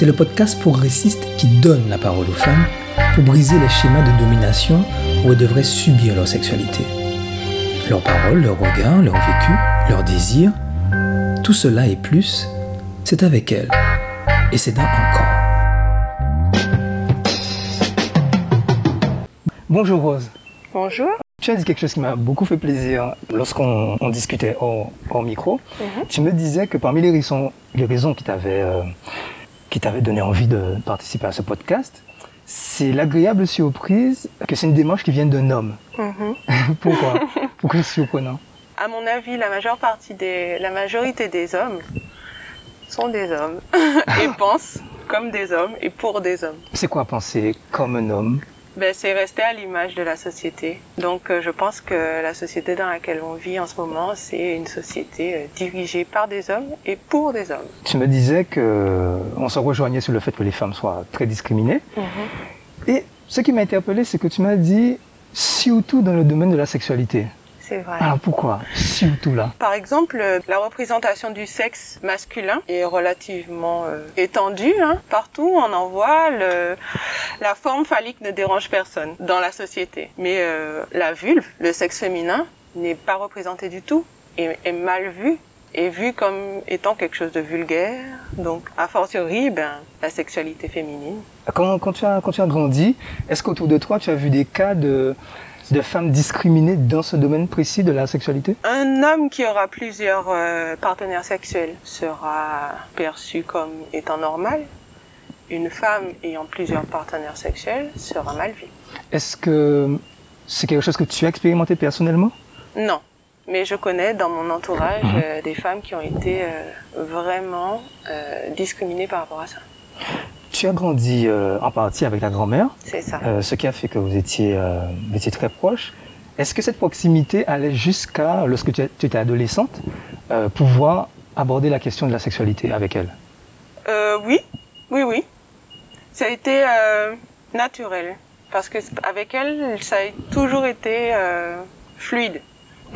C'est le podcast progressiste qui donne la parole aux femmes pour briser les schémas de domination où elles devraient subir leur sexualité. Leurs paroles, leurs regards, leur vécu, leurs désirs, tout cela et plus, c'est avec elles. Et c'est dans encore. Bonjour Rose. Bonjour. Tu as dit quelque chose qui m'a beaucoup fait plaisir lorsqu'on on discutait hors, hors micro. Mhm. Tu me disais que parmi les raisons, les raisons qui t'avaient euh, qui t'avaient donné envie de participer à ce podcast, c'est l'agréable surprise que c'est une démarche qui vient d'un homme. Mhm. Pourquoi? Pourquoi c'est surprenant? À mon avis, la majeure partie des, la majorité des hommes sont des hommes et pensent comme des hommes et pour des hommes. C'est quoi penser comme un homme? Ben, c'est rester à l'image de la société. Donc, euh, je pense que la société dans laquelle on vit en ce moment, c'est une société euh, dirigée par des hommes et pour des hommes. Tu me disais que on se rejoignait sur le fait que les femmes soient très discriminées. Et ce qui m'a interpellé, c'est que tu m'as dit surtout dans le domaine de la sexualité. C'est vrai. Alors pourquoi surtout là Par exemple, euh, la représentation du sexe masculin est relativement euh, étendue. Hein. Partout, on en voit. Le, la forme phallique ne dérange personne dans la société. Mais euh, la vulve, le sexe féminin, n'est pas représenté du tout et est mal vu est vu comme étant quelque chose de vulgaire. Donc, a fortiori, ben, la sexualité féminine. quand, quand, tu as, quand tu as grandi, est-ce qu'autour de toi, tu as vu des cas de, de femmes discriminées dans ce domaine précis de la sexualité? Un homme qui aura plusieurs euh, partenaires sexuels sera perçu comme étant normal. Une femme ayant plusieurs partenaires sexuels sera mal vue. Est-ce que c'est quelque chose que tu as expérimenté personnellement? Non, mais je connais dans mon entourage euh, des femmes qui ont été euh, vraiment discriminées par rapport à ça. Tu as grandi euh, en partie avec ta grand-mère, C'est ça. euh, ce qui a fait que vous étiez, euh, vous étiez très proches. Est-ce que cette proximité allait jusqu'à, lorsque tu, étais adolescente, pouvoir aborder la question de la sexualité avec elle? Oui, oui, oui. Ça a été naturel parce que avec elle, ça a toujours été fluide.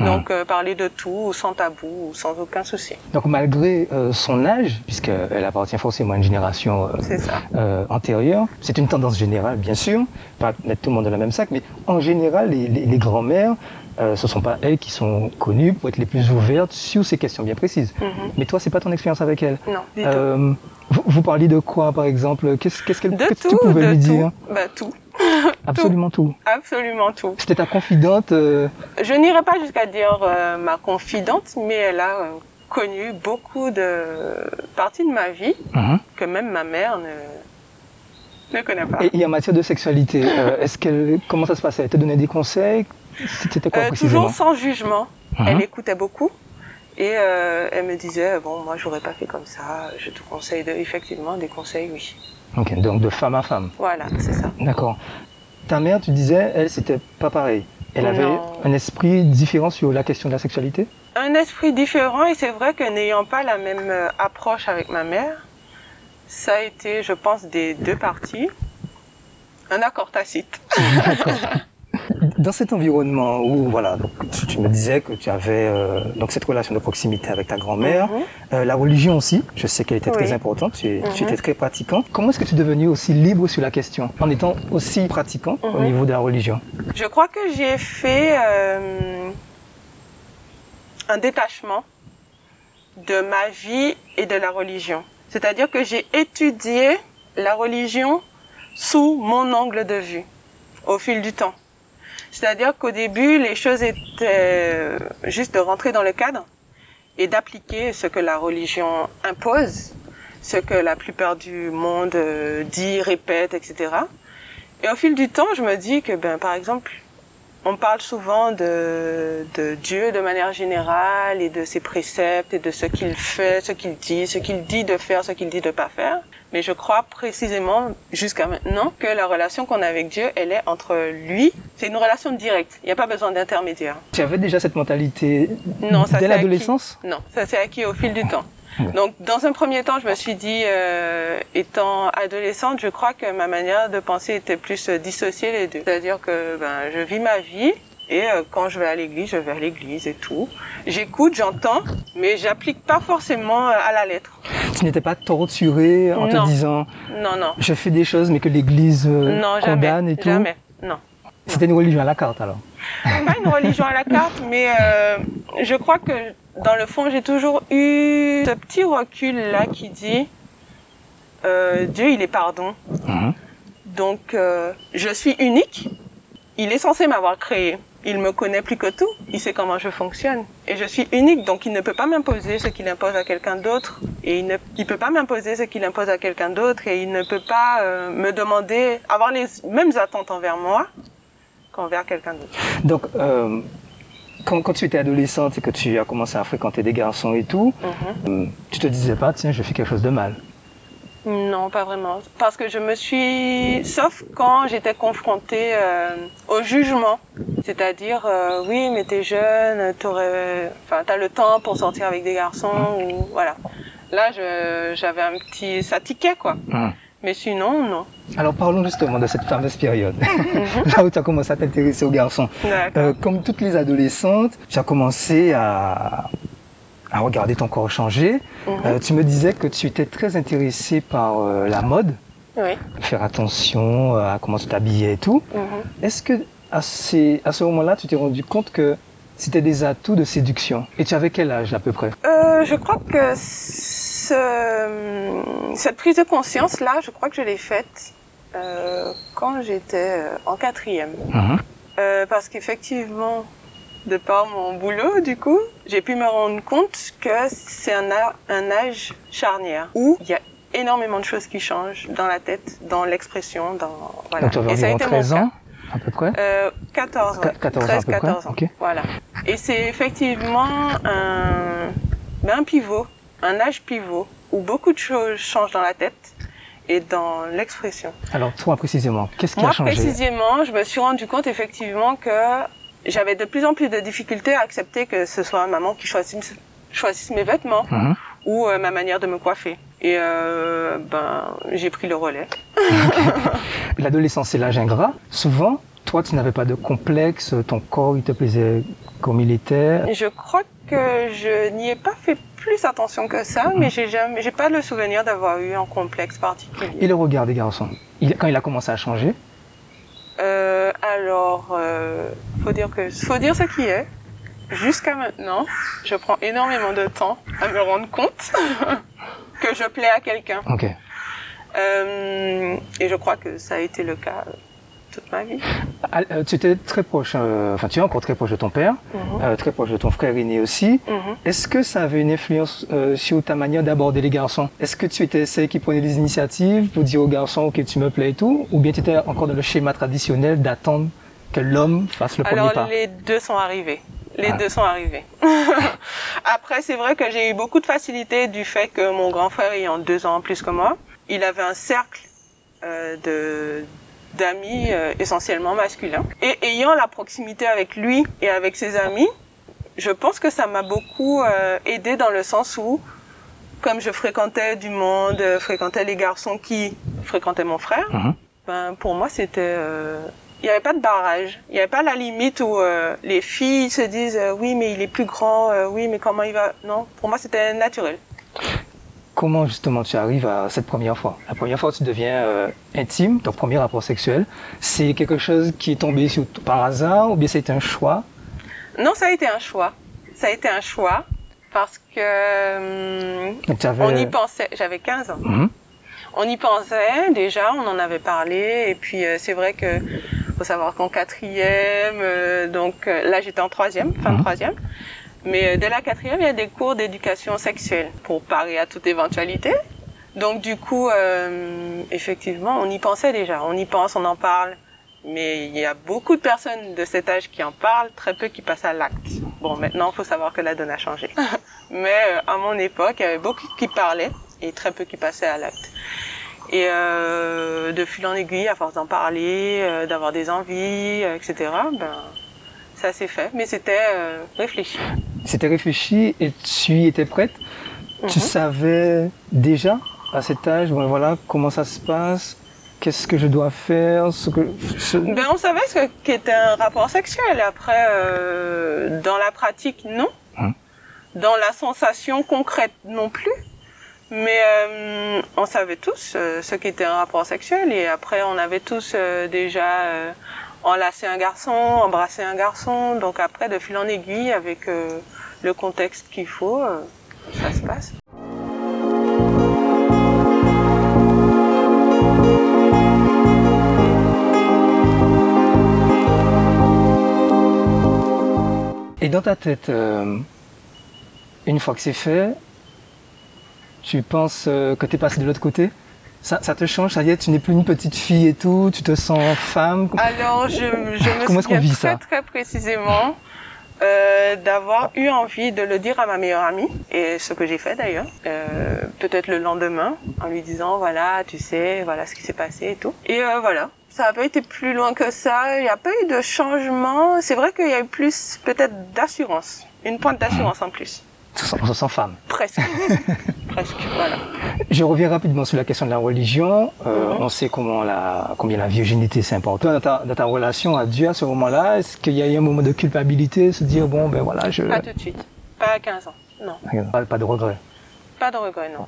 Donc euh, parler de tout sans tabou, sans aucun souci. Donc malgré euh, son âge, puisqu'elle appartient forcément à une génération euh, euh, antérieure, c'est une tendance générale, bien sûr, pas mettre tout le monde dans le même sac, mais en général, les, les, les grands-mères, euh, ce sont pas elles qui sont connues pour être les plus ouvertes sur ces questions bien précises. Mhm. Mais toi, c'est pas ton expérience avec elle. Non, du tout. Euh, vous, vous parliez de quoi, par exemple? Qu'est-ce qu'elle- qu'est-ce que tout, tu pouvais de lui tout. dire Bah tout, Absolument tout. absolument tout. C'était ta confidente. euh, Je n'irai pas jusqu'à dire euh, ma confidente, mais elle a euh, connu beaucoup de parties de ma vie mhm. que même ma mère ne, ne connaît pas. et, et en matière de sexualité, est-ce qu'elle, comment ça se passait? Elle te donnait des conseils? C'était quoi précisément? toujours sans jugement. Mhm. Elle écoutait beaucoup. Et elle me disait, bon, moi, j'aurais pas fait comme ça. Je te conseille de, effectivement, des conseils, oui. Ok, donc de femme à femme. Voilà, c'est ça. D'accord. Ta mère, tu disais, elle, c'était pas pareil. Elle avait Non. un esprit différent sur la question de la sexualité? Un esprit différent, et c'est vrai que n'ayant pas la même euh, approche avec ma mère, ça a été, je pense, des deux parties, un accord tacite. Dans cet environnement où, voilà, donc, tu, tu me disais que tu avais euh, donc cette relation de proximité avec ta grand-mère, Mhm. euh, la religion aussi, je sais qu'elle était très importante, tu, Mhm. étais très pratiquante. Comment est-ce que tu es devenue aussi libre sur la question, en étant aussi pratiquant au Mhm. niveau de la religion? Je crois que j'ai fait euh, un détachement de ma vie et de la religion. C'est-à-dire que j'ai étudié la religion sous mon angle de vue au fil du temps. C'est-à-dire qu'au début, les choses étaient juste de rentrer dans le cadre et d'appliquer ce que la religion impose, ce que la plupart du monde dit, répète, etc. Et au fil du temps, je me dis que, ben, par exemple, on parle souvent de, de Dieu de manière générale et de ses préceptes et de ce qu'il fait, ce qu'il dit, ce qu'il dit de faire, ce qu'il dit de pas faire. Mais je crois précisément jusqu'à maintenant que la relation qu'on a avec Dieu, elle est entre lui. C'est une relation directe. Il n'y a pas besoin d'intermédiaire. Tu avais déjà cette mentalité Non, ça dès l'adolescence? Non, ça s'est acquis au fil du temps. Ouais. Donc, dans un premier temps, je me suis dit, euh, étant adolescente, je crois que ma manière de penser était plus euh, dissocier les deux. C'est-à-dire que ben, je vis ma vie Et euh, quand je vais à l'église, je vais à l'église et tout. J'écoute, j'entends, mais j'applique pas forcément euh, à la lettre. Tu n'étais pas torturé en Non. te disant Non, non. je fais des choses mais que l'Église euh, non, condamne jamais. et tout? Jamais. Non. C'était une religion à la carte alors. Pas une religion à la carte, mais euh, je crois que dans le fond, j'ai toujours eu ce petit recul là qui dit euh, Dieu, il est pardon. Mhm. Donc, euh, je suis unique. Il est censé m'avoir créé. Il me connaît plus que tout. Il sait comment je fonctionne. Et je suis unique, donc il ne peut pas m'imposer ce qu'il impose à quelqu'un d'autre. Et il ne il peut pas m'imposer ce qu'il impose à quelqu'un d'autre. Et il ne peut pas euh, me demander, avoir les mêmes attentes envers moi qu'envers quelqu'un d'autre. Donc, euh, quand, quand tu étais adolescente et que tu as commencé à fréquenter des garçons et tout, Mhm. euh, tu te disais pas, tiens, je fais quelque chose de mal. Non, pas vraiment. Parce que je me suis, sauf quand j'étais confrontée euh, au jugement, c'est-à-dire, euh, oui, mais t'es jeune, t'aurais, enfin, t'as le temps pour sortir avec des garçons ou voilà. Là, je, j'avais un petit, ça tiquait quoi. Mhm. Mais sinon, non. Alors parlons justement de cette fameuse période, là où tu as commencé à t'intéresser aux garçons. Euh, comme toutes les adolescentes, tu as commencé à, à regarder ton corps changer. Mhm. Euh, tu me disais que tu étais très intéressée par euh, la mode, Oui. faire attention à comment tu t'habillais et tout. Mhm. Est-ce que à, ces- à ce moment-là, tu t'es rendu compte que c'était des atouts de séduction? Et tu avais quel âge à peu près? Je crois que ce- cette prise de conscience là, je crois que je l'ai faite euh, quand j'étais euh, en quatrième. Mhm. Euh, parce qu'effectivement, de par mon boulot, du coup, j'ai pu me rendre compte que c'est un, un âge charnière où il y a énormément de choses qui changent dans la tête, dans l'expression, dans voilà. Donc Et ça a été mon 13 cas. ans à peu près Euh, 14 ans. Qu- 14 ans à peu près, 14 ans. Voilà. Et c'est effectivement un, ben, un pivot, un âge pivot où beaucoup de choses changent dans la tête et dans l'expression. Alors toi précisément, qu'est-ce qui Moi, a changé précisément, je me suis rendu compte effectivement que j'avais de plus en plus de difficultés à accepter que ce soit maman qui choisisse, choisisse mes vêtements Mhm. ou euh, ma manière de me coiffer. Et euh, ben, j'ai pris le relais. L'adolescence, c'est l'âge ingrat. Souvent, toi, tu n'avais pas de complexe, ton corps, il te plaisait comme il était. Je crois que je n'y ai pas fait plus attention que ça, mais j'ai jamais, j'ai pas le souvenir d'avoir eu un complexe Et particulier. le regard des garçons, il- quand il a commencé à changer, Euh, alors, euh, faut dire que, faut dire ce qui est. Jusqu'à maintenant, je prends énormément de temps à me rendre compte que je plais à quelqu'un. ok. Euh, et je crois que ça a été le cas toute ma vie. Ah, euh, tu étais très proche, euh, enfin tu es encore très proche de ton père, Mhm. euh, très proche de ton frère aîné aussi. Mhm. Est-ce que ça avait une influence sur ta manière d'aborder les garçons? Est-ce que tu étais celle qui prenait des initiatives pour dire aux garçons que tu me plais et tout Ou bien tu étais encore dans le schéma traditionnel d'attendre que l'homme fasse le premier Alors pas? les deux sont arrivés. Les Ah. deux sont arrivés. Après, c'est vrai que j'ai eu beaucoup de facilité du fait que mon grand frère ayant deux ans en plus que moi, il avait un cercle euh, de d'amis euh, essentiellement masculins. Et ayant la proximité avec lui et avec ses amis, je pense que ça m'a beaucoup euh, aidé dans le sens où, comme je fréquentais du monde, euh, fréquentais les garçons qui fréquentaient mon frère, Mhm. ben, pour moi, c'était... euh, Il n'y avait pas de barrage. Il n'y avait pas la limite où les filles se disent oui, mais il est plus grand, oui, mais comment il va... Non, pour moi, c'était naturel. Comment justement tu arrives à cette première fois? La première fois tu deviens euh, intime, ton premier rapport sexuel, c'est quelque chose qui est tombé sur, par hasard ou bien c'est un choix? Non, ça a été un choix. Ça a été un choix parce que hum, on y pensait. J'avais 15 ans. Mhm. On y pensait déjà, on en avait parlé, et puis euh, c'est vrai que faut savoir qu'en quatrième, euh, donc euh, là j'étais en troisième, fin de Mhm. troisième, mais euh, dès la quatrième il y a des cours d'éducation sexuelle pour parer à toute éventualité. Donc du coup, euh, effectivement, on y pensait déjà, on y pense, on en parle, mais il y a beaucoup de personnes de cet âge qui en parlent, très peu qui passent à l'acte. Bon, maintenant il faut savoir que la donne a changé, mais euh, à mon époque, il y avait beaucoup qui parlaient et très peu qui passaient à l'acte. Et euh, de fil en aiguille, à force d'en parler, euh, d'avoir des envies, euh, etc., ben, ça s'est fait. Mais c'était euh, réfléchi. C'était réfléchi et tu y étais prête? Tu Mhm. savais déjà à cet âge, bon, voilà, comment ça se passe qu'est-ce que je dois faire, ce que. Ben, on savait ce qu'était un rapport sexuel. Après, euh, dans la pratique, non. Hein? Dans la sensation concrète, non plus. Mais euh, on savait tous euh, ce qu'était un rapport sexuel et après on avait tous euh, déjà enlacé un garçon, embrassé un garçon. Donc après, de fil en aiguille, avec le contexte qu'il faut, ça se passe. Et dans ta tête, une fois que c'est fait, tu penses euh, que tu es passé de l'autre côté? Ça, ça, te change, ça y est, tu n'es plus une petite fille et tout, tu te sens femme Alors, je, je me souviens très précisément euh, d'avoir eu envie de le dire à ma meilleure amie, et ce que j'ai fait d'ailleurs, euh, peut-être le lendemain, en lui disant, voilà, tu sais, voilà ce qui s'est passé et tout. Et euh, voilà, ça n'a pas été plus loin que ça, il n'y a pas eu de changement, c'est vrai qu'il y a eu plus peut-être d'assurance, une pointe d'assurance en plus. On se sent femme. Presque. Presque, voilà. Je reviens rapidement sur la question de la religion. Euh, mhm. On sait comment la, combien la virginité c'est important. Dans ta, dans ta, relation à Dieu à ce moment-là, est-ce qu'il y a eu un moment de culpabilité, se dire bon ben voilà je. Pas tout de suite. Pas à 15 ans. Non. Pas, de regret. Pas de regret, non.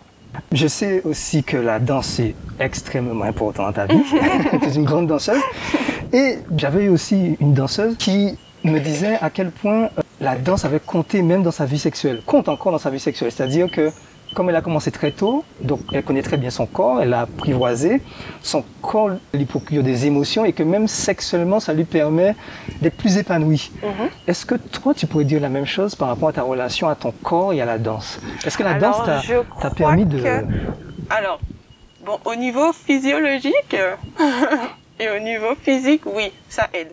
Je sais aussi que la danse est extrêmement importante dans ta vie. tu es une grande danseuse. Et j'avais aussi une danseuse qui me disait à quel point euh, la danse avait compté même dans sa vie sexuelle, compte encore dans sa vie sexuelle. C'est-à-dire que comme elle a commencé très tôt, donc elle connaît très bien son corps, elle l'a apprivoisé, son corps lui procure des émotions et que même sexuellement, ça lui permet d'être plus épanoui. Mhm. Est-ce que toi, tu pourrais dire la même chose par rapport à ta relation à ton corps et à la danse? Est-ce que la danse t'a permis de... Alors, bon, au niveau physiologique et au niveau physique, oui, ça aide.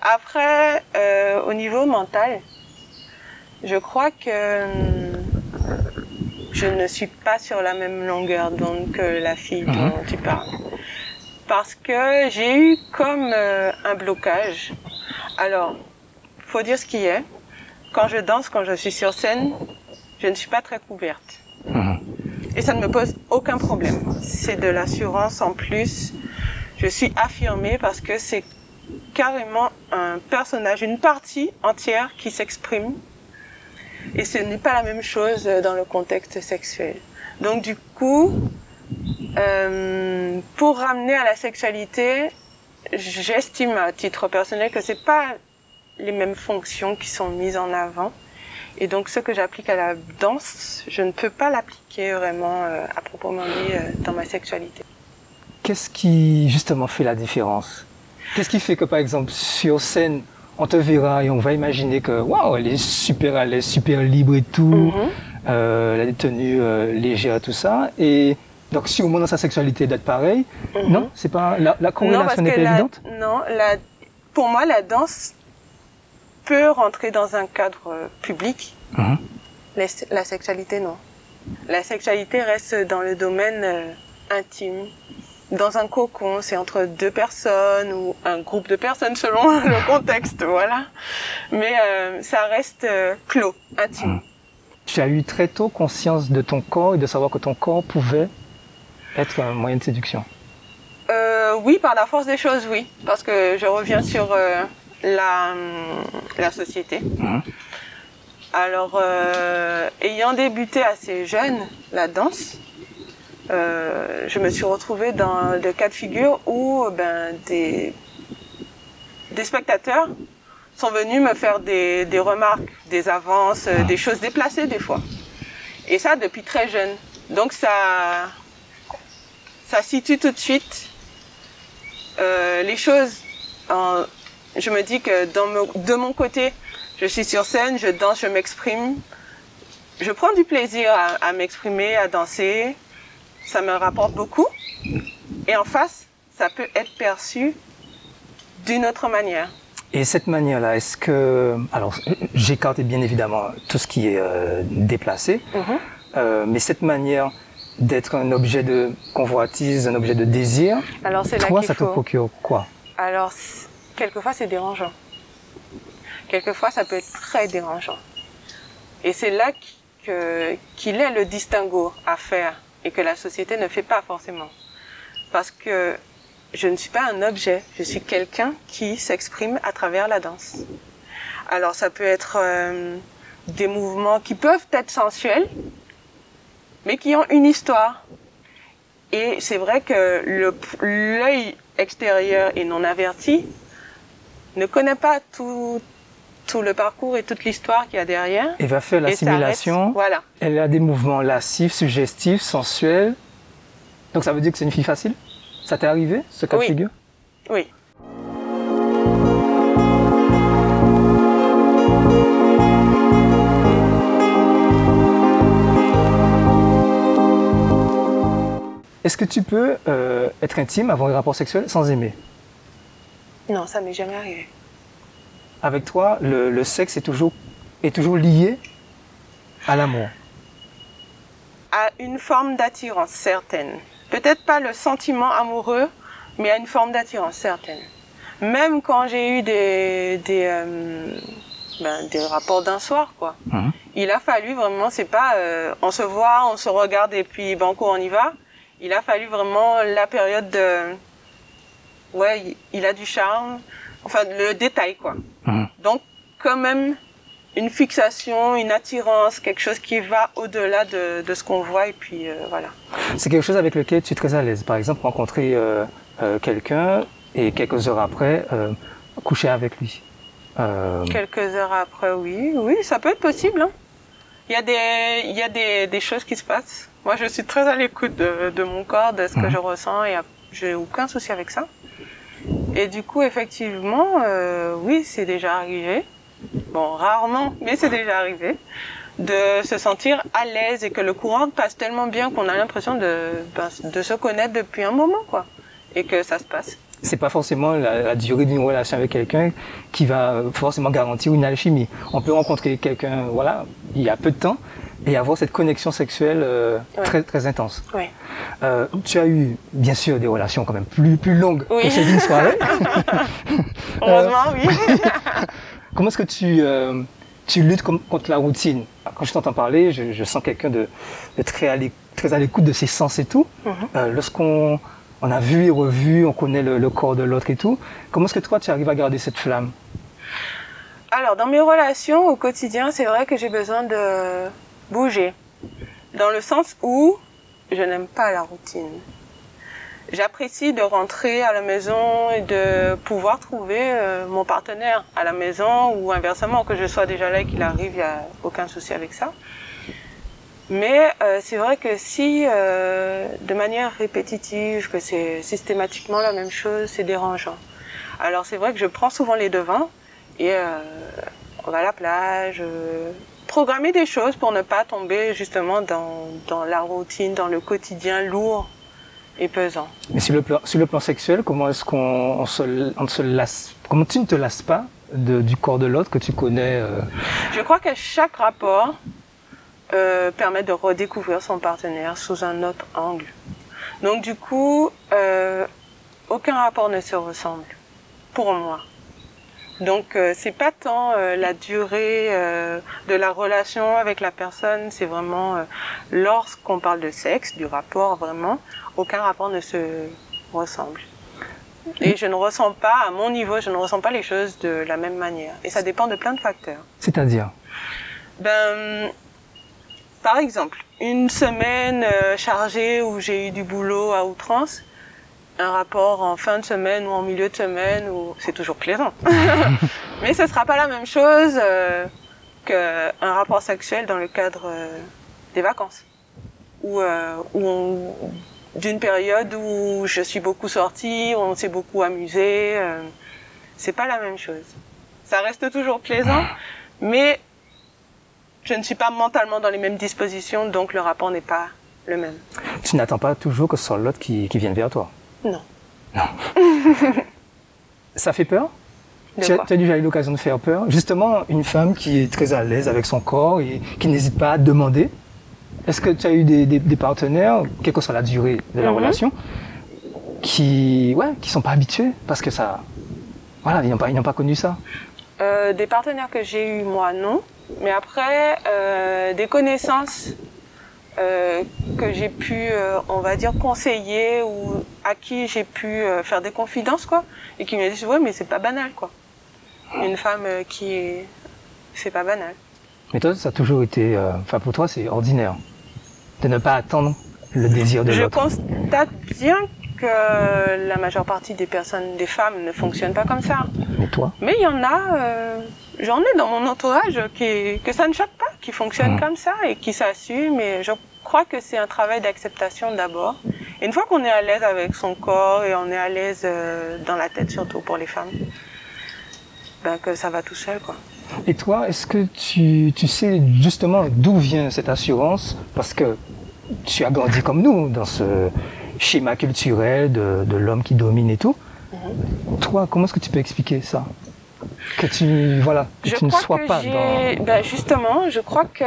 Après, euh, au niveau mental, je crois que hum, je ne suis pas sur la même longueur d'onde que la fille dont mhm. tu parles. Parce que j'ai eu comme euh, un blocage. Alors, faut dire ce qui est. Quand je danse, quand je suis sur scène, je ne suis pas très couverte. Mhm. Et ça ne me pose aucun problème. C'est de l'assurance en plus. Je suis affirmée parce que c'est carrément un personnage, une partie entière qui s'exprime. Et ce n'est pas la même chose dans le contexte sexuel. Donc du coup, euh, pour ramener à la sexualité, j'estime à titre personnel que c'est pas les mêmes fonctions qui sont mises en avant. Et donc ce que j'applique à la danse, je ne peux pas l'appliquer vraiment euh, à proprement dit euh, dans ma sexualité. Qu'est-ce qui justement fait la différence? Qu'est-ce qui fait que, par exemple, sur scène, on te verra et on va imaginer que, waouh, elle est super elle est super libre et tout, mhm. euh, elle a des tenues euh, légères, tout ça. Et donc, si au moins dans sa sexualité d'être pareil, mhm. non, c'est pas, la, la corrélation n'est pas évidente? Non, la, pour moi, la danse peut rentrer dans un cadre euh, public. Mhm. La, sexualité, non. La sexualité reste dans le domaine intime, dans un cocon, c'est entre deux personnes ou un groupe de personnes selon le contexte, voilà. Mais euh, ça reste euh, clos, intime. Mmh. Tu as eu très tôt conscience de ton corps et de savoir que ton corps pouvait être un moyen de séduction. Euh, oui, par la force des choses, oui, parce que je reviens sur euh, la la société. Mmh. Alors, ayant débuté assez jeune la danse, euh, je me suis retrouvée dans le cas de figure où ben, des, des spectateurs sont venus me faire des, des remarques, des avances, euh, des choses déplacées des fois. Et ça depuis très jeune. Donc ça, ça situe tout de suite euh, les choses. En, je me dis que dans de mon côté, je suis sur scène, je danse, je m'exprime. Je prends du plaisir à, à m'exprimer, à danser ça me rapporte beaucoup. Et en face, ça peut être perçu d'une autre manière. Et cette manière-là, est-ce que... Alors, j'écarte bien évidemment tout ce qui est euh, déplacé, mhm. euh, mais cette manière d'être un objet de convoitise, un objet de désir, Alors, toi, ça te procure quoi? Alors, quelquefois, c'est dérangeant. Quelquefois, ça peut être très dérangeant. Et c'est là qu'il est le distinguo à faire et que la société ne fait pas forcément. parce que je ne suis pas un objet, je suis quelqu'un qui s'exprime à travers la danse. Alors ça peut être euh, des mouvements qui peuvent être sensuels, mais qui ont une histoire. Et c'est vrai que l'œil extérieur et non averti ne connaît pas tout, tout le parcours et toute l'histoire qu'il y a derrière. Et va faire l'assimilation. Voilà. Elle a des mouvements lascifs, suggestifs, sensuels. Donc ça veut dire que c'est une fille facile? Ça t'est arrivé, ce cas de figure? Oui. Est-ce que tu peux euh, être intime, avoir un rapport sexuel sans aimer? Non, ça m'est jamais arrivé. Avec toi, le, sexe est toujours, est toujours lié à l'amour À une forme d'attirance certaine. Peut-être pas le sentiment amoureux, mais à une forme d'attirance certaine. Même quand j'ai eu des, des, euh, ben, des rapports d'un soir, quoi. Mmh. Il a fallu vraiment, c'est pas, euh, on se voit, on se regarde et puis banco, on y va il a fallu vraiment la période de... Ouais, il a du charme. Enfin, le détail, quoi. Mhm. Donc, quand même, une fixation, une attirance, quelque chose qui va au-delà de, de, ce qu'on voit, et puis euh, voilà. C'est quelque chose avec lequel tu es très à l'aise. Par exemple, rencontrer euh, euh, quelqu'un et quelques heures après, coucher avec lui. Quelques heures après, oui. Oui, ça peut être possible. Hein. Il y a, des, il y a des, des choses qui se passent. Moi, je suis très à l'écoute de, mon corps, de ce que mhm. je ressens et j'ai aucun souci avec ça. Et du coup, effectivement, euh, oui, c'est déjà arrivé. Bon, rarement, mais c'est déjà arrivé de se sentir à l'aise et que le courant passe tellement bien qu'on a l'impression de, ben, se connaître depuis un moment, quoi. Et que ça se passe. C'est pas forcément la durée d'une relation avec quelqu'un qui va forcément garantir une alchimie. On peut rencontrer quelqu'un, voilà, il y a peu de temps, et avoir cette connexion sexuelle euh, très très intense. Oui. Euh, tu as eu bien sûr des relations quand même plus plus longues que cette une soirée. Heureusement, oui. Comment est-ce que tu euh, tu luttes contre la routine? Quand je t'entends parler, je, je sens quelqu'un de, de, très à l'écoute de ses sens et tout. Mhm. Lorsqu'on on a vu et revu, on connaît le, le corps de l'autre et tout. Comment est-ce que toi tu arrives à garder cette flamme? Alors, dans mes relations au quotidien, c'est vrai que j'ai besoin de, bouger. Dans le sens où je n'aime pas la routine. J'apprécie de rentrer à la maison et de pouvoir trouver euh, mon partenaire à la maison ou inversement, que je sois déjà là et qu'il arrive, il n'y a aucun souci avec ça. Mais euh, c'est vrai que si euh, de manière répétitive, que c'est systématiquement la même chose, c'est dérangeant. Alors c'est vrai que je prends souvent les devants et on va à la plage, programmer des choses pour ne pas tomber justement dans, dans la routine, dans le quotidien lourd et pesant. Mais sur le plan, sur le plan sexuel, comment est-ce qu'on se, on se lasse Comment tu ne te lasses pas de, du corps de l'autre que tu connais euh? Je crois que chaque rapport euh, permet de redécouvrir son partenaire sous un autre angle. Donc du coup, euh, aucun rapport ne se ressemble pour moi. Donc euh, c'est pas tant euh, la durée euh, de la relation avec la personne, c'est vraiment lorsqu'on parle de sexe, du rapport vraiment, aucun rapport ne se ressemble. Et je ne ressens pas, à mon niveau, je ne ressens pas les choses de la même manière. Et ça dépend de plein de facteurs. C'est-à-dire? Ben, par exemple, une semaine chargée où j'ai eu du boulot à outrance, un rapport en fin de semaine ou en milieu de semaine, ou c'est toujours plaisant. Mais ce sera pas la même chose euh, qu'un rapport sexuel dans le cadre euh, des vacances. Ou, euh, d'une période où je suis beaucoup sortie, où on s'est beaucoup amusé. C'est pas la même chose. Ça reste toujours plaisant, mais je ne suis pas mentalement dans les mêmes dispositions, donc le rapport n'est pas le même. Tu n'attends pas toujours que ce soit l'autre qui, qui vienne vers toi? Non. Non. ça fait peur? Tu as, déjà eu l'occasion de faire peur? Justement, une femme qui est très à l'aise avec son corps et qui n'hésite pas à demander? Est-ce que tu as eu des, partenaires, quelle que soit la durée de la mhm. relation, qui ouais, qui sont pas habitués parce que ça, voilà, ils n'ont pas, pas connu ça? Euh, des partenaires que j'ai eu moi non, mais après euh, des connaissances euh, que j'ai pu, on va dire, conseiller ou à qui j'ai pu euh, faire des confidences, quoi, et qui me disent, ouais, mais c'est pas banal, quoi. Une femme euh, qui est, c'est pas banal. Mais toi, ça a toujours été, euh, enfin pour toi, c'est ordinaire de ne pas attendre le désir de Je l'autre. constate bien que la majeure partie des personnes, des femmes, ne fonctionnent pas comme ça. Mais toi, Mais il y en a, euh, j'en ai dans mon entourage qui, que ça ne choque pas, qui fonctionnent Mhm. comme ça et qui s'assument. Et je crois que c'est un travail d'acceptation d'abord. Une fois qu'on est à l'aise avec son corps et on est à l'aise euh, dans la tête, surtout pour les femmes, ben que ça va tout seul, quoi. et toi, est-ce que tu, tu sais justement d'où vient cette assurance? Parce que tu as grandi comme nous dans ce schéma culturel de, de l'homme qui domine et tout. Mhm. Toi, comment est-ce que tu peux expliquer ça? Que tu, voilà, que Je tu ne sois pas dans. ben justement, je crois que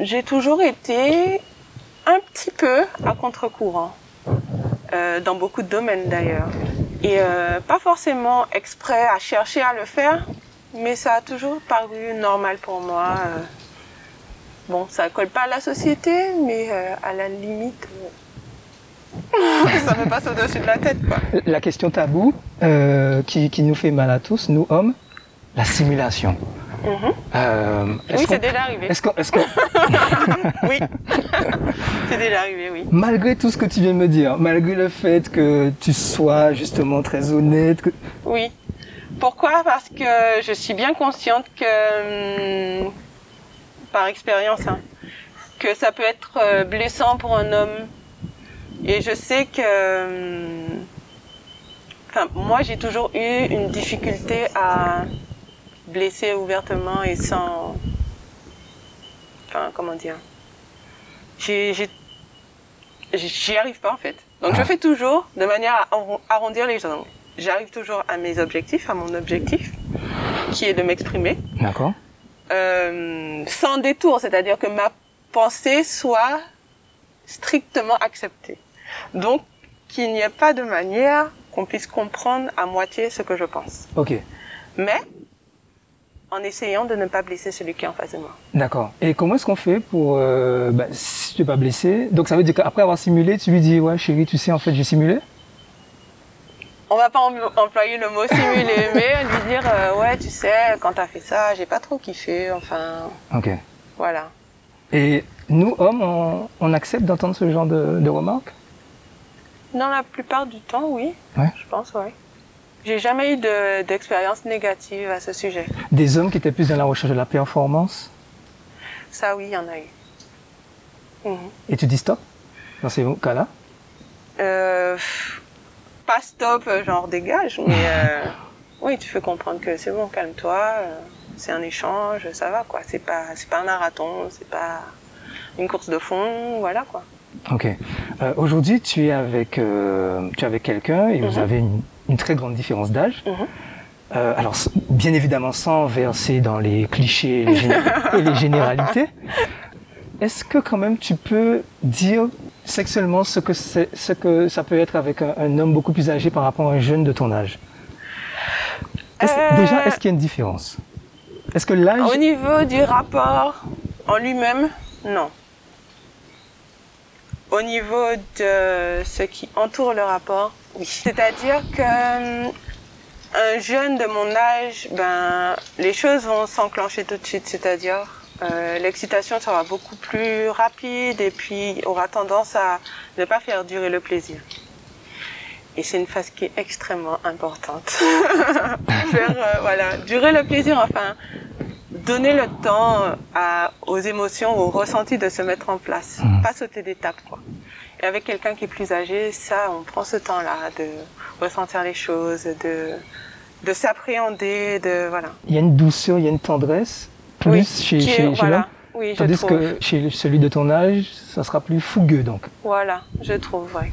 j'ai toujours été un petit peu à contre-courant, euh, dans beaucoup de domaines d'ailleurs. Et euh, pas forcément exprès à chercher à le faire, mais ça a toujours paru normal pour moi. euh. Bon, ça colle pas à la société, mais à la limite, ça me passe au-dessus de la tête, quoi. La question tabou qui, qui nous fait mal à tous, nous hommes, la simulation. Euh, Oui, c'est déjà arrivé. est-ce que, Oui, c'est déjà arrivé, oui. malgré tout ce que tu viens de me dire, malgré le fait que tu sois justement très honnête, que, Oui. Pourquoi? Parce que je suis bien consciente que, hum, par expérience, hein, que ça peut être euh, blessant pour un homme. Et je sais que, hum, enfin, moi, j'ai toujours eu une difficulté à blesser ouvertement et sans, enfin, comment dire, j'y arrive pas en fait. Donc je Ah. fais toujours de manière à arron- arrondir les angles. J'arrive toujours à mes objectifs, à mon objectif, qui est de m'exprimer, d'accord euh, sans détour, c'est-à-dire que ma pensée soit strictement acceptée. Donc qu'il n'y ait pas de manière qu'on puisse comprendre à moitié ce que je pense. Ok, Mais en essayant de ne pas blesser celui qui est en face de moi. d'accord. Et comment est-ce qu'on fait pour, euh, bah, si tu n'es pas blessé, donc ça veut dire qu'après avoir simulé, tu lui dis, ouais chérie, tu sais, en fait, j'ai simulé? On va pas em- employer le mot simuler, mais lui dire euh, ouais, tu sais, quand t'as fait ça, j'ai pas trop kiffé. Enfin, Ok. voilà. Et nous, hommes, on, on accepte d'entendre ce genre de, de remarques? Dans la plupart du temps, oui. Ouais. Je pense, oui. J'ai jamais eu de- d'expérience négative à ce sujet. Des hommes qui étaient plus dans la recherche de la performance, Ça, oui, il y en a eu. Mhm. et tu dis stop dans ces cas-là? Euh, pas stop, euh, genre dégage, mais euh, oui, tu fais comprendre que c'est bon, calme-toi. euh, c'est un échange, ça va quoi. C'est pas, pas un marathon, c'est pas une course de fond, voilà quoi. Ok. Aujourd'hui, tu es avec, tu es avec quelqu'un et vous Mhm. avez une, une très grande différence d'âge. Mhm. Euh, alors, bien évidemment, sans verser dans les clichés et les, généralités, est-ce que quand même tu peux dire sexuellement ce que, ce que ça peut être avec un, un homme beaucoup plus âgé par rapport à un jeune de ton âge? Est-ce- Euh, Déjà, est-ce qu'il y a une différence? Est-ce que l'âge... Au niveau du rapport en lui-même, non. Au niveau de ce qui entoure le rapport, oui. C'est-à-dire que euh, un jeune de mon âge, ben, les choses vont s'enclencher tout de suite. C'est-à-dire, euh, l'excitation sera beaucoup plus rapide et puis aura tendance à ne pas faire durer le plaisir. Et c'est une phase qui est extrêmement importante. faire, euh, voilà, durer le plaisir, enfin, donner le temps à, aux émotions, aux ressentis de se mettre en place. Mhm. Pas sauter d'étape, quoi. Et avec quelqu'un qui est plus âgé, ça, on prend ce temps-là de ressentir les choses, de, de s'appréhender, de, voilà. Il y a une douceur, il y a une tendresse, plus Oui, chez, qui est- chez, chez voilà. Oui, je Tandis trouve. que chez celui de ton âge, ça sera plus fougueux donc? Voilà, je trouve, ouais.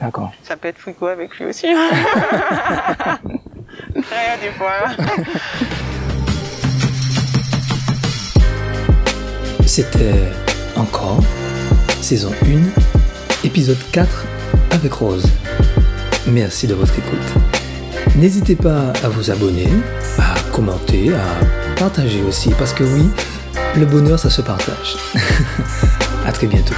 D'accord. Ça peut être frigo avec lui aussi. Rien des fois. C'était encore saison 1, épisode 4 avec Rose. Merci de votre écoute. N'hésitez pas à vous abonner, à commenter, à partager aussi, parce que oui, Le bonheur, ça se partage. à très bientôt.